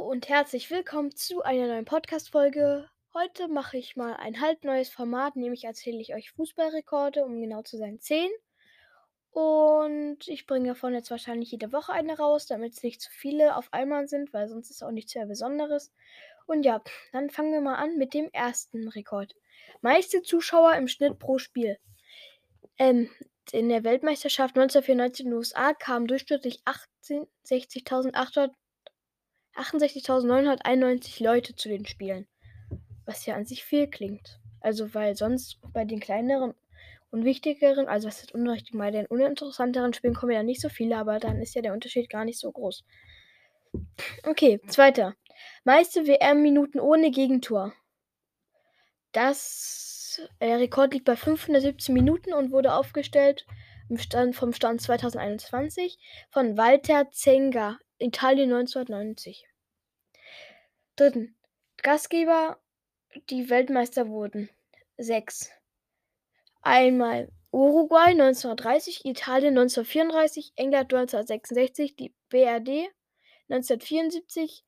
und herzlich willkommen zu einer neuen Podcast-Folge. Heute mache ich mal ein halb neues Format, nämlich erzähle ich euch Fußballrekorde, um genau zu sein 10. Und ich bringe davon jetzt wahrscheinlich jede Woche eine raus, damit es nicht zu viele auf einmal sind, weil sonst ist auch nichts sehr Besonderes. Und ja, dann fangen wir mal an mit dem ersten Rekord. Meiste Zuschauer im Schnitt pro Spiel. Ähm, in der Weltmeisterschaft 1994 in den USA kamen durchschnittlich 68.800 68.991 Leute zu den Spielen. Was ja an sich viel klingt. Also, weil sonst bei den kleineren und wichtigeren, also was ist unrichtig, bei den uninteressanteren Spielen kommen ja nicht so viele, aber dann ist ja der Unterschied gar nicht so groß. Okay, zweiter. Meiste WM-Minuten ohne Gegentor. Das, der Rekord liegt bei 517 Minuten und wurde aufgestellt Stand, vom Stand 2021 von Walter Zenga, Italien 1990. Dritten. Gastgeber, die Weltmeister wurden. Sechs. Einmal Uruguay 1930, Italien 1934, England 1966, die BRD 1974,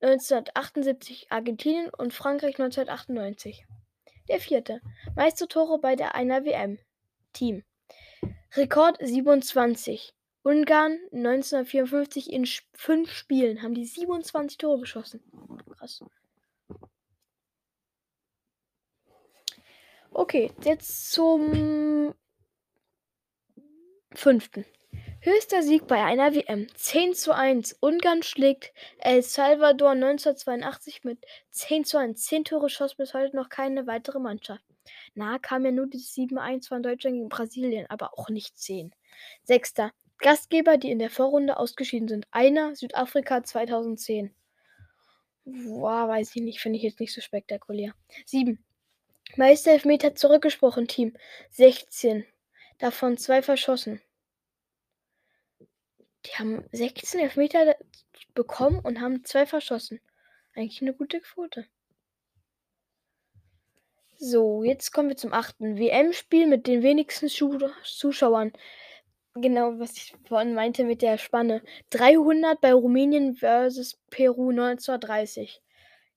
1978 Argentinien und Frankreich 1998. Der vierte. Meiste Tore bei der einer WM. Team. Rekord 27. Ungarn 1954 in fünf Spielen haben die 27 Tore geschossen. Krass. Okay, jetzt zum fünften. Höchster Sieg bei einer WM. 10 zu 1. Ungarn schlägt El Salvador 1982 mit 10 zu 1. 10 Tore schoss bis heute noch keine weitere Mannschaft. Nahe kam ja nur die 7-1 von Deutschland gegen Brasilien, aber auch nicht 10. Sechster. Gastgeber, die in der Vorrunde ausgeschieden sind. Einer Südafrika 2010. Boah, weiß ich nicht, finde ich jetzt nicht so spektakulär. 7. Meister Elfmeter zurückgesprochen, Team. 16. Davon zwei verschossen. Die haben 16 Elfmeter bekommen und haben zwei verschossen. Eigentlich eine gute Quote. So, jetzt kommen wir zum achten WM-Spiel mit den wenigsten Zuschauern. Genau, was ich vorhin meinte mit der Spanne. 300 bei Rumänien versus Peru 1930.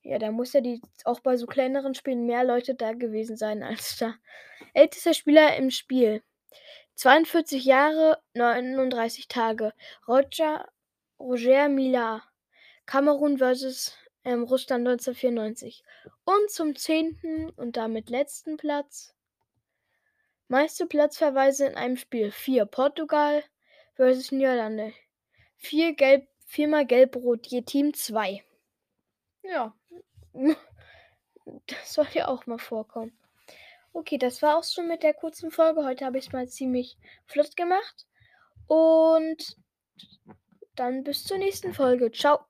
Ja, da muss ja die, auch bei so kleineren Spielen mehr Leute da gewesen sein als da. Ältester Spieler im Spiel. 42 Jahre, 39 Tage. Roger, Roger Mila. Kamerun versus ähm, Russland 1994. Und zum zehnten und damit letzten Platz. Meiste Platzverweise in einem Spiel. 4. Portugal versus Niederlande. 4 Gelb, viermal Gelb-Rot, je Team 2. Ja. Das soll ja auch mal vorkommen. Okay, das war auch schon mit der kurzen Folge. Heute habe ich es mal ziemlich flott gemacht. Und dann bis zur nächsten Folge. Ciao.